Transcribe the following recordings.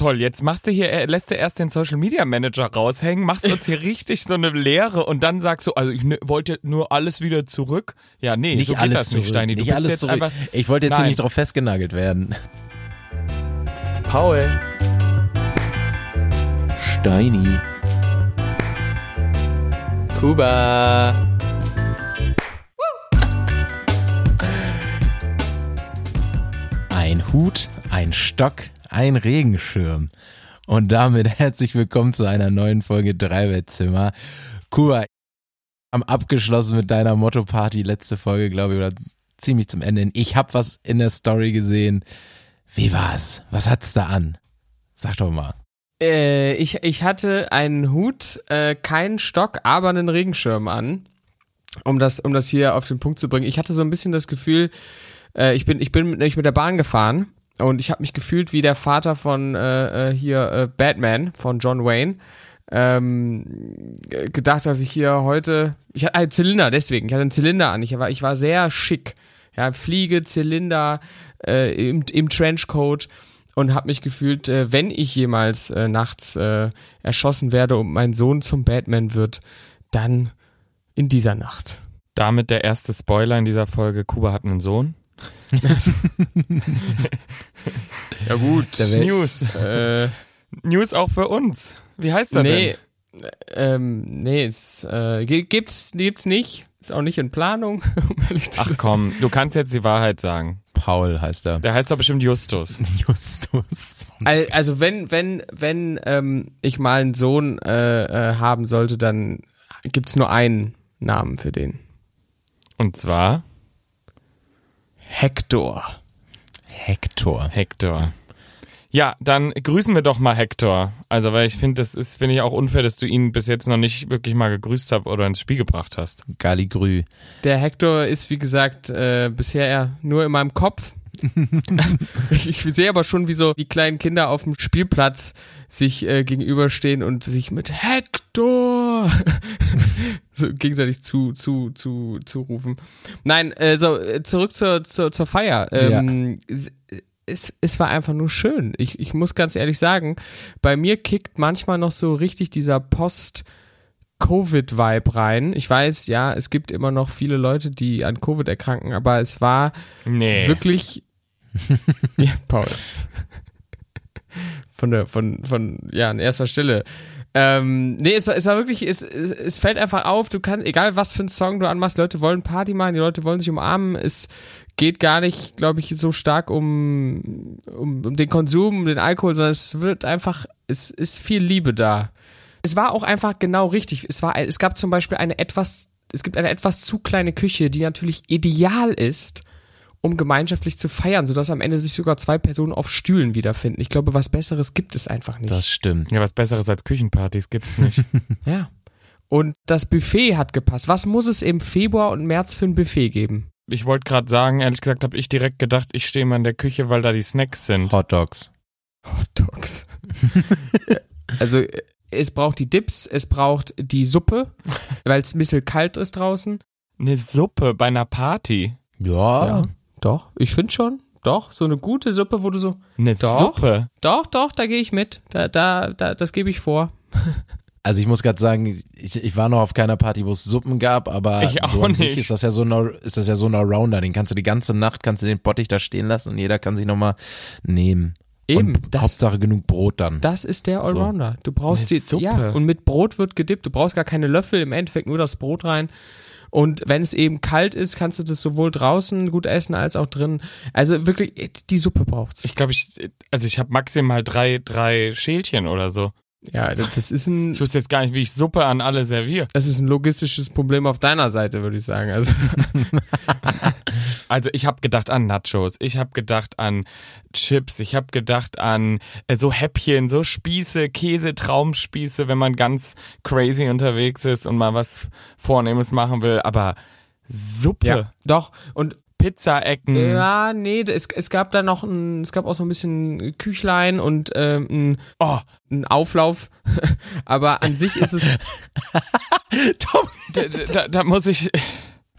toll. Jetzt machst du hier, äh, lässt du erst den Social Media Manager raushängen, machst uns hier richtig so eine Lehre und dann sagst du, also ich ne, wollte nur alles wieder zurück. Ja, nee, Nicht so geht alles das zurück. nicht, Steini. Du nicht bist jetzt zurück. einfach. ich wollte jetzt hier Nein. nicht drauf festgenagelt werden. Paul. Steini. Kuba. Ein Hut, ein Stock, ein Regenschirm. Und damit herzlich willkommen zu einer neuen Folge Dreibettzimmer. Kuba, haben abgeschlossen mit deiner Motto-Party, letzte Folge, glaube ich, oder ziemlich zum Ende. Ich habe was in der Story gesehen. Wie war's? Was hat's da an? Sag doch mal. Äh, ich, ich hatte einen Hut, äh, keinen Stock, aber einen Regenschirm an. Um das, um das hier auf den Punkt zu bringen. Ich hatte so ein bisschen das Gefühl, äh, ich bin, ich bin nämlich mit der Bahn gefahren und ich habe mich gefühlt wie der Vater von äh, äh, hier äh, Batman von John Wayne. Ähm, gedacht, dass ich hier heute, ich hatte einen Zylinder, deswegen, ich hatte einen Zylinder an. Ich war, ich war sehr schick. Ja, Fliege, Zylinder, äh, im, im Trenchcoat und habe mich gefühlt, äh, wenn ich jemals äh, nachts äh, erschossen werde und mein Sohn zum Batman wird, dann in dieser Nacht. Damit der erste Spoiler in dieser Folge. Kuba hat einen Sohn. Ja gut. News. Äh, News auch für uns. Wie heißt er nee, denn? äh, ähm, nee, es äh, gi- gibt's, gibt's nicht. Ist auch nicht in Planung, um ehrlich zu Ach komm, du kannst jetzt die Wahrheit sagen. Paul heißt er. Der heißt doch bestimmt Justus. Justus. Al- Also wenn, wenn, wenn ähm, ich mal einen Sohn äh, äh, haben sollte, dann gibt's nur einen Namen für den. Und zwar Hector. Hector. Hector. Ja, dann grüßen wir doch mal Hector. Also, weil ich finde, das ist, finde ich auch unfair, dass du ihn bis jetzt noch nicht wirklich mal gegrüßt hast oder ins Spiel gebracht hast. Galligrü. Der Hector ist, wie gesagt, äh, bisher eher nur in meinem Kopf. ich, ich sehe aber schon, wie so die kleinen Kinder auf dem Spielplatz sich äh, gegenüberstehen und sich mit Hector so gegenseitig zu, zu, zu, zu rufen. Nein, äh, so, äh, zurück zur, zur, zur Feier. Ähm, es, es war einfach nur schön. Ich, ich muss ganz ehrlich sagen, bei mir kickt manchmal noch so richtig dieser Post- Covid-Vibe rein. Ich weiß, ja, es gibt immer noch viele Leute, die an Covid erkranken, aber es war Nee. wirklich. ja, Paul. Von der, von, von, ja, an erster Stelle. Ähm, nee, es war, es war wirklich, es, es, es fällt einfach auf, du kannst, egal was für einen Song du anmachst, Leute wollen Party machen, die Leute wollen sich umarmen, es geht gar nicht, glaube ich, so stark um, um, um den Konsum, um den Alkohol, sondern es wird einfach, es ist viel Liebe da. Es war auch einfach genau richtig. Es war, es gab zum Beispiel eine etwas, es gibt eine etwas zu kleine Küche, die natürlich ideal ist, um gemeinschaftlich zu feiern, sodass am Ende sich sogar zwei Personen auf Stühlen wiederfinden. Ich glaube, was Besseres gibt es einfach nicht. Das stimmt. Ja, was Besseres als Küchenpartys gibt's nicht. ja. Und das Buffet hat gepasst. Was muss es im Februar und März für ein Buffet geben? ich wollte gerade sagen, ehrlich gesagt, habe ich direkt gedacht, ich stehe mal in der Küche, weil da die Snacks sind. Hot Dogs. Hot Dogs. also es braucht die Dips, es braucht die Suppe, weil es ein bisschen kalt ist draußen. Eine Suppe bei einer Party. Ja. Doch, ich finde schon. Doch, so eine gute Suppe, wo du so, Eine Doch. Suppe. doch, doch, da gehe ich mit. Da, da, da, das gebe ich vor. Also ich muss gerade sagen, ich, ich war noch auf keiner Party, wo es Suppen gab, aber Ich auch so an sich nicht. ist das ja so ein, ist das ja so ein Allrounder. Den kannst du die ganze Nacht, kannst du den Bottich da stehen lassen und jeder kann sich nochmal nehmen. Eben, und das, Hauptsache genug Brot dann. das ist der Allrounder. Du brauchst Eine die Suppe. Ja, und mit Brot wird gedippt. Du brauchst gar keine Löffel, im Endeffekt nur das Brot rein. Und wenn es eben kalt ist, kannst du das sowohl draußen gut essen als auch drin. Also wirklich, die Suppe braucht's. Ich glaube, ich, also ich habe maximal drei, drei Schälchen oder so. Ja, das ist ein, Ich wusste jetzt gar nicht, wie ich Suppe an alle serviere. das ist ein logistisches Problem auf deiner Seite, würde ich sagen. Also, Also ich habe gedacht an Nachos, ich habe gedacht an Chips, ich habe gedacht an äh, so Häppchen, so Spieße, Käse, Traumspieße, wenn man ganz crazy unterwegs ist und mal was Vornehmes machen will. Aber Suppe, doch. Und Pizzaecken, Ja, nee, es, es gab da noch ein, es gab auch so ein bisschen Küchlein und ähm, ein, oh, ein Auflauf, aber an sich ist es, Tom, da, da, da muss ich,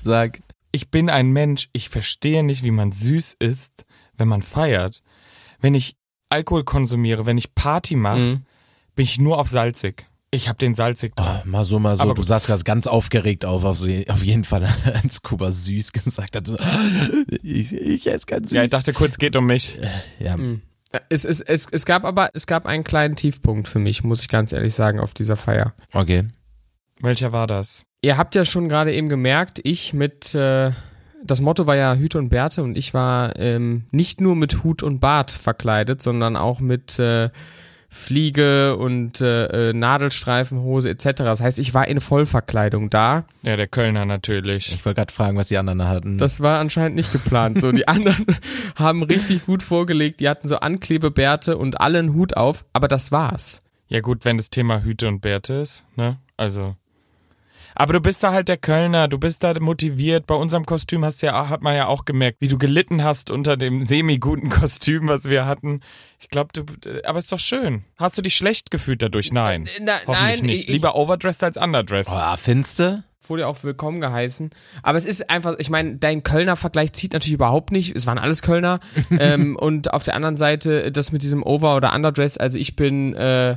sag. ich bin ein Mensch, ich verstehe nicht, wie man süß ist, wenn man feiert. Wenn ich Alkohol konsumiere, wenn ich Party mache, Mhm. bin ich nur auf salzig. Ich habe den salzig drauf. Oh, mal so, mal so. Aber du gut. sahst gerade ganz aufgeregt auf, auf, so- auf jeden Fall, als Kuba süß gesagt hat. Ich, ich esse ganz süß. Ja, ich dachte kurz, geht um mich. ja. Es, es, es, es gab aber, es gab einen kleinen Tiefpunkt für mich, muss ich ganz ehrlich sagen, auf dieser Feier. okay. Welcher war das? Ihr habt ja schon gerade eben gemerkt, ich mit, äh, das Motto war ja Hüte und Bärte und ich war ähm, nicht nur mit Hut und Bart verkleidet, sondern auch mit äh, Fliege und äh, äh, Nadelstreifenhose etc. Das heißt, ich war in Vollverkleidung da. Ja, der Kölner natürlich. Ich wollte gerade fragen, was die anderen hatten. Das war anscheinend nicht geplant. So, die anderen haben richtig gut vorgelegt. Die hatten so Anklebebärte und alle einen Hut auf, aber das war's. Ja gut, wenn das Thema Hüte und Bärte ist, ne? Also. Aber du bist da halt der Kölner, du bist da motiviert. Bei unserem Kostüm hast ja, hat man ja auch gemerkt, wie du gelitten hast unter dem semi-guten Kostüm, was wir hatten. Ich glaube, du, aber ist doch schön. Hast du dich schlecht gefühlt dadurch? Nein. Na, Hoffentlich nein, nicht. ich, ich Lieber overdressed als underdressed. oh, findste? wurde auch willkommen geheißen. Aber es ist einfach, ich meine, dein Kölner Vergleich zieht natürlich überhaupt nicht. Es waren alles Kölner. ähm, und auf der anderen Seite das mit diesem Over- oder Underdress. Also ich bin äh,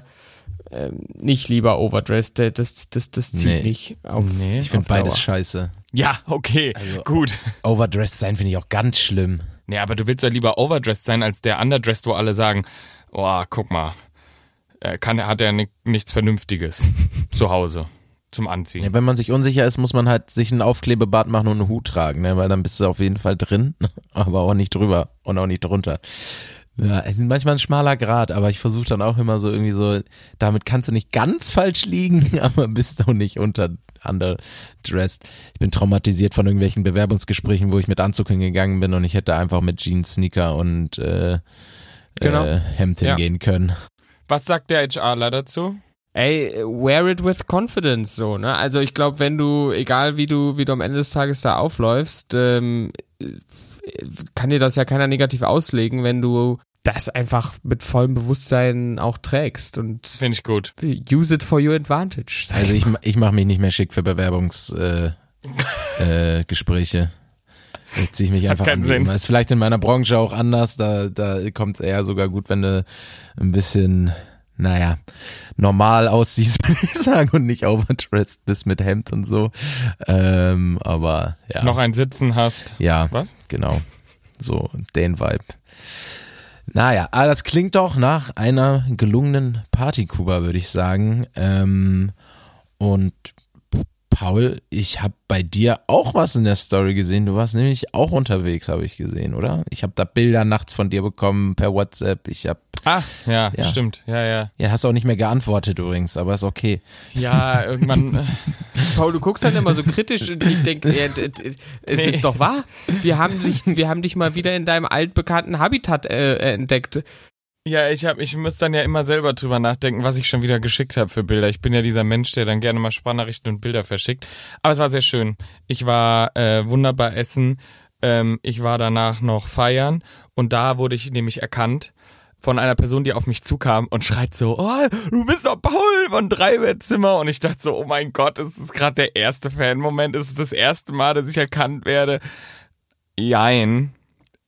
ähm, nicht lieber overdressed. Das, das, das zieht Nee. nicht auf. Nee. Ich finde beides scheiße. Ja, okay, gut. Overdressed sein finde ich auch ganz schlimm. Nee, aber du willst ja lieber overdressed sein als der underdressed, wo alle sagen, oh, guck mal, er kann, hat er ni nichts Vernünftiges zu Hause zum Anziehen. Ja, wenn man sich unsicher ist, muss man halt sich einen Aufklebebart machen und einen Hut tragen, ne? weil dann bist du auf jeden Fall drin, aber auch nicht drüber und auch nicht drunter. Ja, es ist manchmal ein schmaler Grad, aber ich versuche dann auch immer so irgendwie so, damit kannst du nicht ganz falsch liegen, aber bist du nicht unter underdressed. Ich bin traumatisiert von irgendwelchen Bewerbungsgesprächen, wo ich mit Anzug hingegangen bin und ich hätte einfach mit Jeans, Sneaker und äh, Genau. äh, Hemd Ja. hingehen können. Was sagt der HRler dazu? Ey, wear it with confidence, so, ne? Also ich glaube, wenn du, egal wie du, wie du am Ende des Tages da aufläufst, ähm, kann dir das ja keiner negativ auslegen, wenn du das einfach mit vollem Bewusstsein auch trägst und Finde ich gut. use it for your advantage. Also ich, ich mache mich nicht mehr schick für Bewerbungsgespräche. Äh, Gespräche. Jetzt ziehe ich mich Hat einfach keinen an. Sinn. Ist vielleicht in meiner Branche auch anders. Da, da kommt es eher sogar gut, wenn du ein bisschen, naja, normal aussiehst, würde ich sagen, und nicht overdressed bist mit Hemd und so. Ähm, aber ja. Noch ein Sitzen hast. ja, Was? genau. So, den Vibe. Naja, aber das klingt doch nach einer gelungenen Partykuba, würde ich sagen. Ähm, und Paul, ich habe bei dir auch was in der Story gesehen. Du warst nämlich auch unterwegs, habe ich gesehen, oder? Ich habe da Bilder nachts von dir bekommen per WhatsApp. Ich habe, Ah, ja, Ja. stimmt. Ja, ja. ja, hast auch nicht mehr geantwortet übrigens, aber ist okay. Ja, irgendwann. äh, Paul, du guckst dann immer so kritisch und ich denke, d- es Nee. ist doch wahr. Wir haben dich, wir haben dich mal wieder in deinem altbekannten Habitat äh, äh, entdeckt. Ja, ich hab, ich muss dann ja immer selber drüber nachdenken, was ich schon wieder geschickt habe für Bilder. Ich bin ja dieser Mensch, der dann gerne mal Sprachnachrichten und Bilder verschickt. Aber es war sehr schön. Ich war äh, wunderbar essen. Ähm, ich war danach noch feiern und da wurde ich nämlich erkannt von einer Person, die auf mich zukam und schreit so, oh, du bist doch Paul von Dreibettzimmer. Und ich dachte so, oh mein Gott, ist das gerade der erste Fan-Moment? Ist es das erste Mal, dass ich erkannt werde? Jein.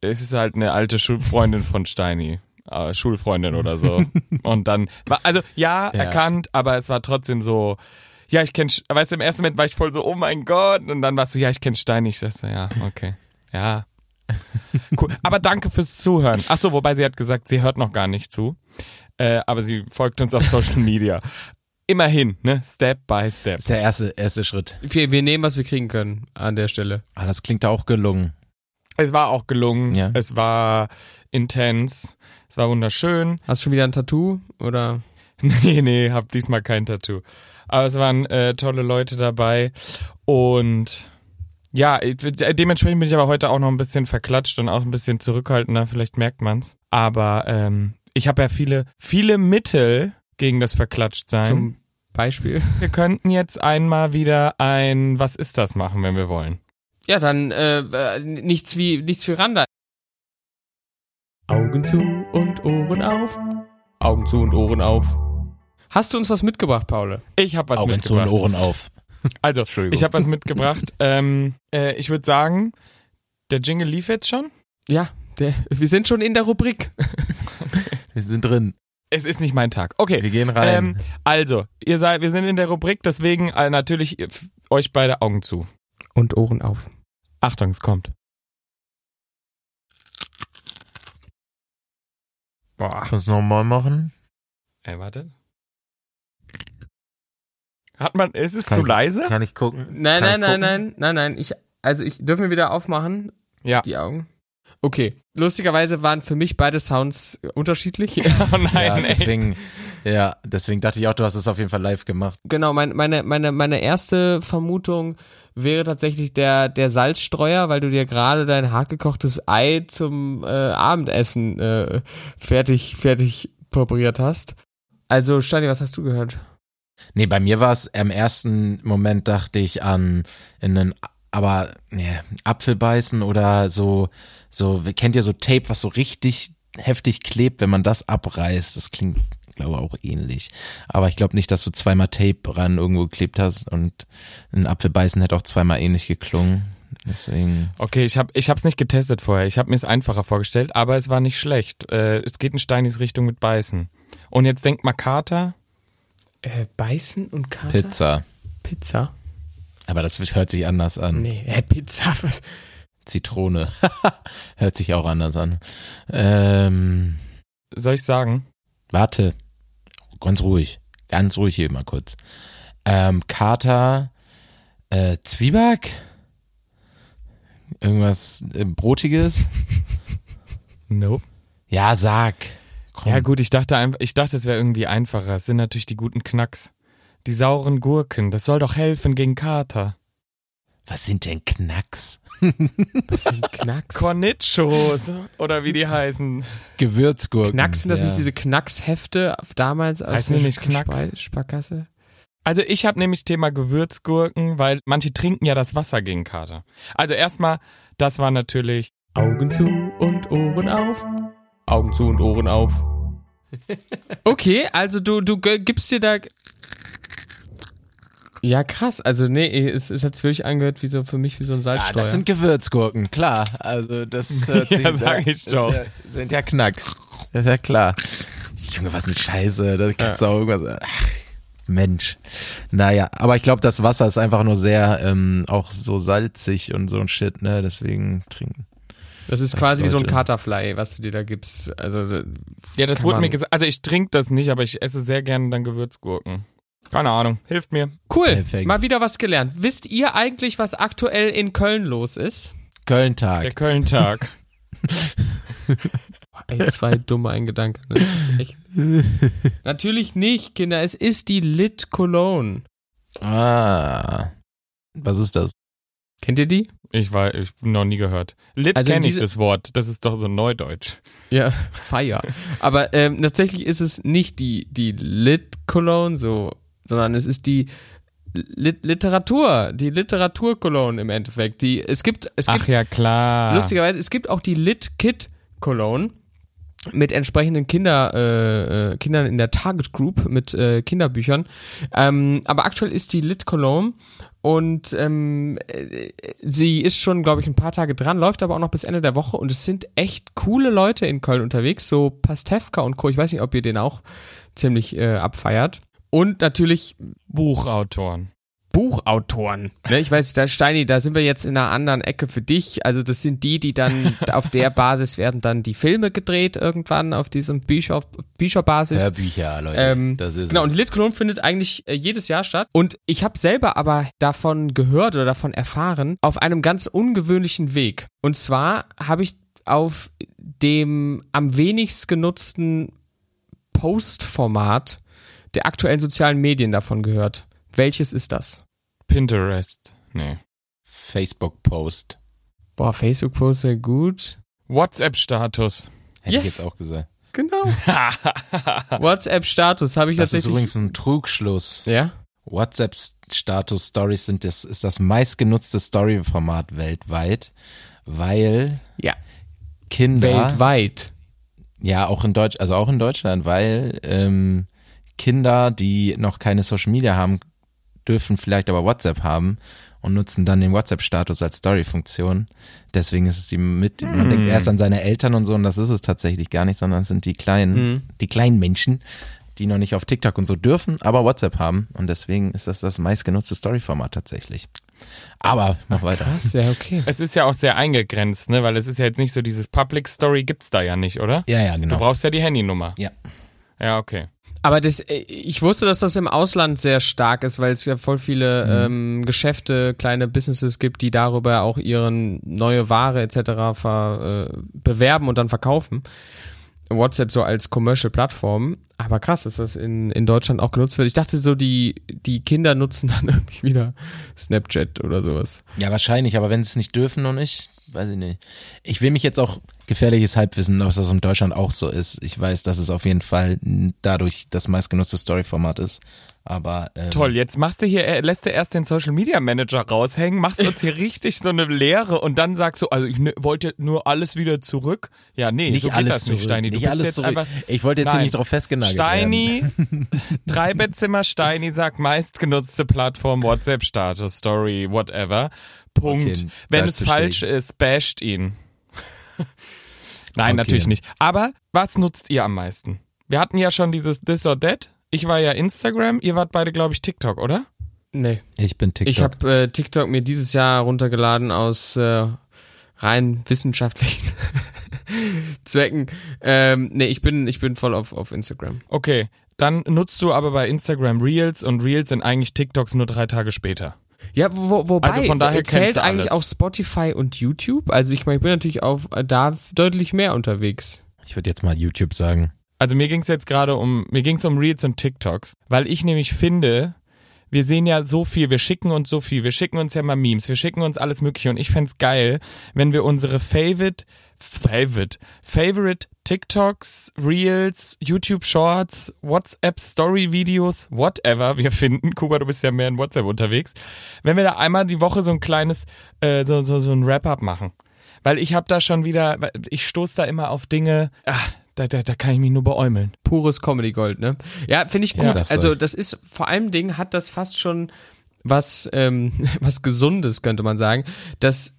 Es ist halt eine alte Schulfreundin von Steini. Äh, Schulfreundin oder so. Und dann, war, also ja, Ja. erkannt, aber es war trotzdem so, ja, ich kenn, weißt du, im ersten Moment war ich voll so, oh mein Gott. Und dann warst du, ja, ich kenn Steini. Ich dachte, ja, okay. Ja. Cool. Aber danke fürs Zuhören. Ach so, wobei sie hat gesagt, sie hört noch gar nicht zu. Äh, aber sie folgt uns auf Social Media. Immerhin, ne? Step by step. Das ist der erste, erste Schritt. Wir, wir nehmen, was wir kriegen können an der Stelle. Ah, das klingt auch gelungen. Es war auch gelungen. Ja. Es war intens. Es war wunderschön. Hast du schon wieder ein Tattoo oder? Nee, nee, hab diesmal kein Tattoo. Aber es waren äh, tolle Leute dabei. Und ja, ich- dementsprechend bin ich aber heute auch noch ein bisschen verklatscht und auch ein bisschen zurückhaltender, vielleicht merkt man's. Aber ähm, ich habe ja viele, viele Mittel gegen das Verklatschtsein. Zum Beispiel. wir könnten jetzt einmal wieder ein Was ist das machen, wenn wir wollen. Ja, dann äh, äh, nichts wie nichts wie Randa. Augen zu und Ohren auf. Augen zu und Ohren auf. Hast du uns was mitgebracht, Paul? Ich habe was Augen zu und mitgebracht. Ohren auf. Also, ich habe was mitgebracht. ähm, äh, ich würde sagen, der Jingle lief jetzt schon. Ja, der, wir sind schon in der Rubrik. Wir sind drin. Es ist nicht mein Tag. Okay. Wir gehen rein. Ähm, also, ihr seid, wir sind in der Rubrik, deswegen äh, natürlich äh, f- euch beide Augen zu. Und Ohren auf. Achtung, es kommt. Boah. Was nochmal machen? Ey, warte. Hat man, ist es Kann zu ich- leise? Kann ich gucken? Nein, Kann nein, nein, gucken? nein, nein, nein. Ich, also ich dürfen wir wieder aufmachen. Ja. Die Augen. Okay. Lustigerweise waren für mich beide Sounds unterschiedlich. Oh nein, Ja, ey. deswegen, ja, deswegen dachte ich auch, du hast es auf jeden Fall live gemacht. Genau, mein, meine, meine, meine erste Vermutung wäre tatsächlich der, der Salzstreuer, weil du dir gerade dein hartgekochtes Ei zum äh, Abendessen äh, fertig, fertig präpariert hast. Also, Stani, was hast du gehört? Nee, bei mir war es im ersten Moment dachte ich an in einen, aber nee, Apfel beißen oder so, so, kennt ihr so Tape, was so richtig heftig klebt, wenn man das abreißt? Das klingt, glaube auch ähnlich. Aber ich glaube nicht, dass du zweimal Tape ran irgendwo geklebt hast und ein Apfel beißen hätte auch zweimal ähnlich geklungen. Deswegen. Okay, ich habe ich hab's nicht getestet vorher. Ich habe mir es einfacher vorgestellt, aber es war nicht schlecht. Äh, es geht in Steinis Richtung mit Beißen. Und jetzt denkt mal Kater. Äh, Beißen und Kater? Pizza. Pizza? Aber das hört sich anders an. Nee, äh, Pizza, was? Zitrone. hört sich auch anders an. Ähm, Soll ich sagen? warte. Ganz ruhig. Ganz ruhig hier mal kurz. Ähm, Kater, äh, Zwieback? Irgendwas äh, Brotiges? Nope. Ja, sag. Komm. Ja gut, ich dachte einfach, ich dachte, es wäre irgendwie einfacher. Es sind natürlich die guten Knacks. Die sauren Gurken, das soll doch helfen gegen Kater. Was sind denn Knacks? Was sind Knacks? Cornichos oder wie die heißen. Gewürzgurken. Knacks sind das ja. nicht diese Knackshefte damals aus Heißen der nicht Knacks? Spar- Sparkasse? Also ich habe nämlich Thema Gewürzgurken, weil manche trinken ja das Wasser gegen Kater. Also erstmal, das war natürlich Augen zu und Ohren auf. Augen zu und Ohren auf. Okay, also du, du ge- gibst dir da. Ja, krass. Also, nee, es, es hat sich wirklich angehört wie so für mich wie so ein Ja, Salzsteuer. das sind Gewürzgurken, klar. Also das hört sich Ja, sag ich doch. Ja, sind ja Knacks. Das ist ja klar. Junge, was ist Scheiße. Da kannst du auch irgendwas. Ach, Mensch. Naja, aber ich glaube, das Wasser ist einfach nur sehr ähm, auch so salzig und so ein Shit, ne? Deswegen trinken. das ist das quasi wie so ein Katerfly, was du dir da gibst. Also, Ja, das wurde mir gesagt. Also ich trinke das nicht, aber ich esse sehr gerne dann Gewürzgurken. Keine Ahnung, hilft mir. cool. Perfekt. Mal wieder was gelernt. Wisst ihr eigentlich, was aktuell in Köln los ist? Der Köln-Tag. Köln-Tag. Ey, zwei dumme ein Gedanke. Ne? Das ist echt. Natürlich nicht, Kinder. Es ist die Lit Cologne. Ah. Was ist das? Kennt ihr die? Ich war, ich noch nie gehört. Lit Also kenne ich das Wort. Das ist doch so Neudeutsch. Ja, Feier. Aber ähm, tatsächlich ist es nicht die, die Lit Cologne, so, sondern es ist die Lit Literatur, die Literatur Cologne im Endeffekt. Die, es gibt, es gibt Ach ja, klar. lustigerweise, es gibt auch die Lit Kit Cologne mit entsprechenden Kinder, äh, äh, Kindern in der Target Group mit äh, Kinderbüchern. Ähm, aber aktuell ist die Lit Cologne und ähm, äh, sie ist schon, glaube ich, ein paar Tage dran, läuft aber auch noch bis Ende der Woche und es sind echt coole Leute in Köln unterwegs, so Pastewka und Co. Ich weiß nicht, ob ihr den auch ziemlich äh, abfeiert. Und natürlich Buchautoren. Buchautoren. Ne, ich weiß, da Steini, da sind wir jetzt in einer anderen Ecke für dich. Also das sind die, die dann auf der Basis werden dann die Filme gedreht irgendwann auf diesem Bücher, Bücherbasis. Hörbücher, Leute. Ähm, das ist genau, es. und LitCologne findet eigentlich äh, jedes Jahr statt. Und ich habe selber aber davon gehört oder davon erfahren, auf einem ganz ungewöhnlichen Weg. Und zwar habe ich auf dem am wenigst genutzten Postformat der aktuellen sozialen Medien davon gehört. Welches ist das? Pinterest. Nee. Facebook-Post. Boah, Facebook-Post sehr gut. WhatsApp-Status. Hätte Yes. ich jetzt auch gesagt. Genau. WhatsApp-Status habe ich Das ist tatsächlich. übrigens ein Trugschluss. ja? WhatsApp-Status-Stories sind das, ist das meistgenutzte Story-Format weltweit, weil Ja. Kinder, Weltweit. ja auch in Deutsch, also auch in Deutschland, weil ähm, Kinder, die noch keine Social Media haben, dürfen vielleicht aber WhatsApp haben und nutzen dann den WhatsApp-Status als Story-Funktion. Deswegen ist es die mit, man denkt erst an seine Eltern und so und das ist es tatsächlich gar nicht, sondern es sind die kleinen, die kleinen Menschen, die noch nicht auf TikTok und so dürfen, aber WhatsApp haben und deswegen ist das das meistgenutzte Story-Format tatsächlich. Aber noch weiter. Krass, ja, okay. Es ist ja auch sehr eingegrenzt, ne? Weil es ist ja jetzt nicht so dieses Public Story gibt's da ja nicht, oder? Ja, ja, Du genau. brauchst ja die Handynummer. Ja. Ja, okay. Aber das, äh, ich wusste, dass das im Ausland sehr stark ist, weil es ja voll viele ähm, Geschäfte, kleine Businesses gibt, die darüber auch ihren neue Ware etc. Ver, äh, bewerben und dann verkaufen. WhatsApp so als Commercial-Plattform. Aber krass, dass das in, in Deutschland auch genutzt wird. Ich dachte so, die, die Kinder nutzen dann irgendwie wieder Snapchat oder sowas. Ja, wahrscheinlich, aber wenn sie es nicht dürfen noch nicht, weiß ich nicht. Ich will mich jetzt auch gefährliches Halbwissen, ob das in Deutschland auch so ist. Ich weiß, dass es auf jeden Fall dadurch das meistgenutzte Story-Format ist. Aber ähm, Toll, jetzt machst du hier, äh, lässt du erst den Social Media Manager raushängen, machst uns hier richtig so eine Lehre und dann sagst du, also ich ne, wollte nur alles wieder zurück. Ja, nee, nicht so geht alles das zurück. nicht, Steini. Du nicht bist alles jetzt zurück. einfach. ich wollte jetzt hier Nein. nicht drauf festgenagelt werden. Steini, Dreibettzimmer Steini sagt meistgenutzte Plattform, WhatsApp-Status, Story, whatever. Punkt. Okay, Wenn es falsch ist, basht ihn. Nein, Okay. natürlich nicht. Aber was nutzt ihr am meisten? Wir hatten ja schon dieses This or That. Ich war ja Instagram, ihr wart beide, glaube ich, TikTok, oder? Nee. Ich bin TikTok. Ich habe äh, TikTok mir dieses Jahr runtergeladen aus äh, rein wissenschaftlichen Zwecken. Ähm, nee, ich bin, ich bin voll auf, auf Instagram. Okay, dann nutzt du aber bei Instagram Reels und Reels sind eigentlich TikToks nur drei Tage später. Ja, wo, wo, wobei, Also von daher zählt eigentlich alles. auch Spotify und YouTube? Also ich meine, ich bin natürlich auf da deutlich mehr unterwegs. ich würde jetzt mal YouTube sagen. Also mir ging's jetzt gerade um, mir ging's um Reels und TikToks, weil ich nämlich finde, wir sehen ja so viel, wir schicken uns so viel, wir schicken uns ja mal Memes, wir schicken uns alles mögliche und ich fänd's geil, wenn wir unsere Favorite, Favorite, Favorite TikToks, Reels, YouTube Shorts, WhatsApp Story Videos, whatever wir finden, Kuba, du bist ja mehr in WhatsApp unterwegs, wenn wir da einmal die Woche so ein kleines, äh, so, so, so ein Wrap-up machen. Weil ich habe da schon wieder, ich stoß da immer auf Dinge, ah, da, da, da kann ich mich nur beäumeln. Pures Comedy Gold, ne? Ja, finde ich gut. Ja, also das ist vor allem Ding hat das fast schon was ähm, was Gesundes könnte man sagen, dass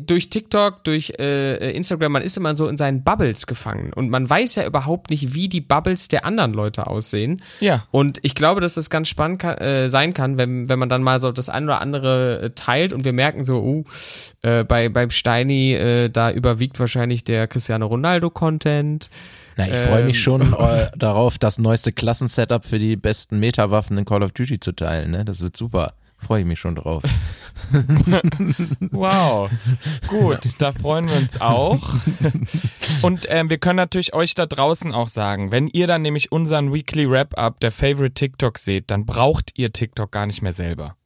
durch TikTok, durch äh, Instagram, man ist immer so in seinen Bubbles gefangen und man weiß ja überhaupt nicht, wie die Bubbles der anderen Leute aussehen. Ja. Und ich glaube, dass das ganz spannend kann, äh, sein kann, wenn, wenn man dann mal so das ein oder andere äh, teilt und wir merken so, uh, äh, bei, beim Steini, äh, da überwiegt wahrscheinlich der Cristiano Ronaldo-Content. Na, ich freue Ähm. mich schon äh, darauf, das neueste Klassensetup für die besten Metawaffen in Call of Duty zu teilen. Ne? Das wird super. Freue ich mich schon drauf. Wow, gut, da freuen wir uns auch. Und ähm, wir können natürlich euch da draußen auch sagen, wenn ihr dann nämlich unseren Weekly Wrap-Up der Favorite TikTok seht, dann braucht ihr TikTok gar nicht mehr selber.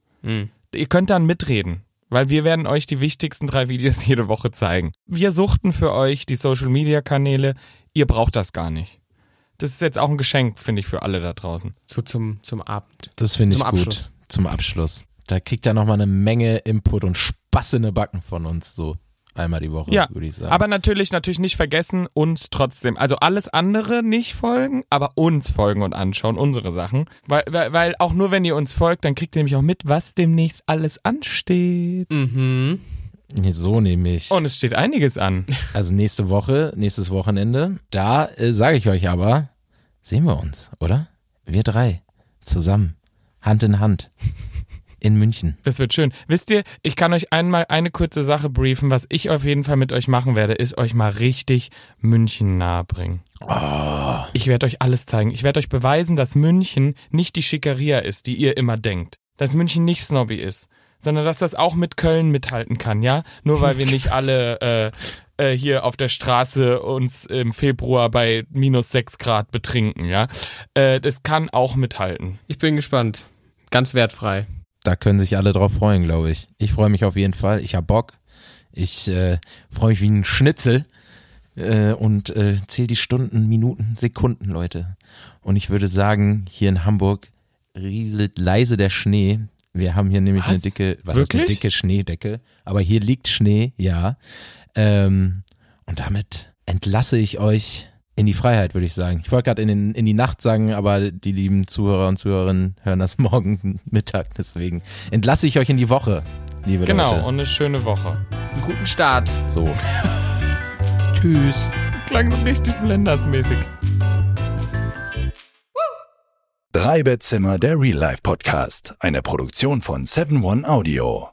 Ihr könnt dann mitreden, weil wir werden euch die wichtigsten drei Videos jede Woche zeigen. Wir suchten für euch die Social-Media-Kanäle, ihr braucht das gar nicht. Das ist jetzt auch ein Geschenk, finde ich, für alle da draußen. So zum, zum Abend. Das finde ich Zum gut. Abschluss. Zum Abschluss. Da kriegt er nochmal eine Menge Input und den Backen von uns, so einmal die Woche, Ja, würde ich sagen. aber natürlich, natürlich nicht vergessen, uns trotzdem, also alles andere nicht folgen, aber uns folgen und anschauen, unsere Sachen. Weil, weil, weil auch nur wenn ihr uns folgt, dann kriegt ihr nämlich auch mit, was demnächst alles ansteht. Mhm. So nämlich. Und es steht einiges an. Also nächste Woche, nächstes Wochenende, da äh, sage ich euch aber, sehen wir uns, oder? Wir drei, zusammen, Hand in Hand, in München. Das wird schön. Wisst ihr, ich kann euch einmal eine kurze Sache briefen. Was ich auf jeden Fall mit euch machen werde, ist euch mal richtig München nahebringen. Ich werde euch alles zeigen. Ich werde euch beweisen, dass München nicht die Schickeria ist, die ihr immer denkt. Dass München nicht snobby ist, sondern dass das auch mit Köln mithalten kann, ja? Nur weil wir nicht alle äh, äh, hier auf der Straße uns im Februar bei minus sechs Grad betrinken, ja? Äh, das kann auch mithalten. Ich bin gespannt. Ganz wertfrei. Da können sich alle drauf freuen, glaube ich. Ich freue mich auf jeden Fall. Ich hab Bock. Ich äh, freue mich wie ein Schnitzel äh, und äh, zähle die Stunden, Minuten, Sekunden, Leute. Und ich würde sagen, hier in Hamburg rieselt leise der Schnee. Wir haben hier nämlich Was? eine dicke, was ist eine dicke Schneedecke? Aber hier liegt Schnee, ja. Ähm, und damit entlasse ich euch in die Freiheit, würde ich sagen. Ich wollte gerade in, den- in die Nacht sagen, aber die lieben Zuhörer und Zuhörerinnen hören das morgen Mittag. Deswegen entlasse ich euch in die Woche, liebe Genau, Leute. und eine schöne Woche. Einen guten Start. So. Tschüss. Das klang so richtig blendersmäßig. Drei Bettzimmer, der Real Life Podcast. Eine Produktion von 7 One Audio.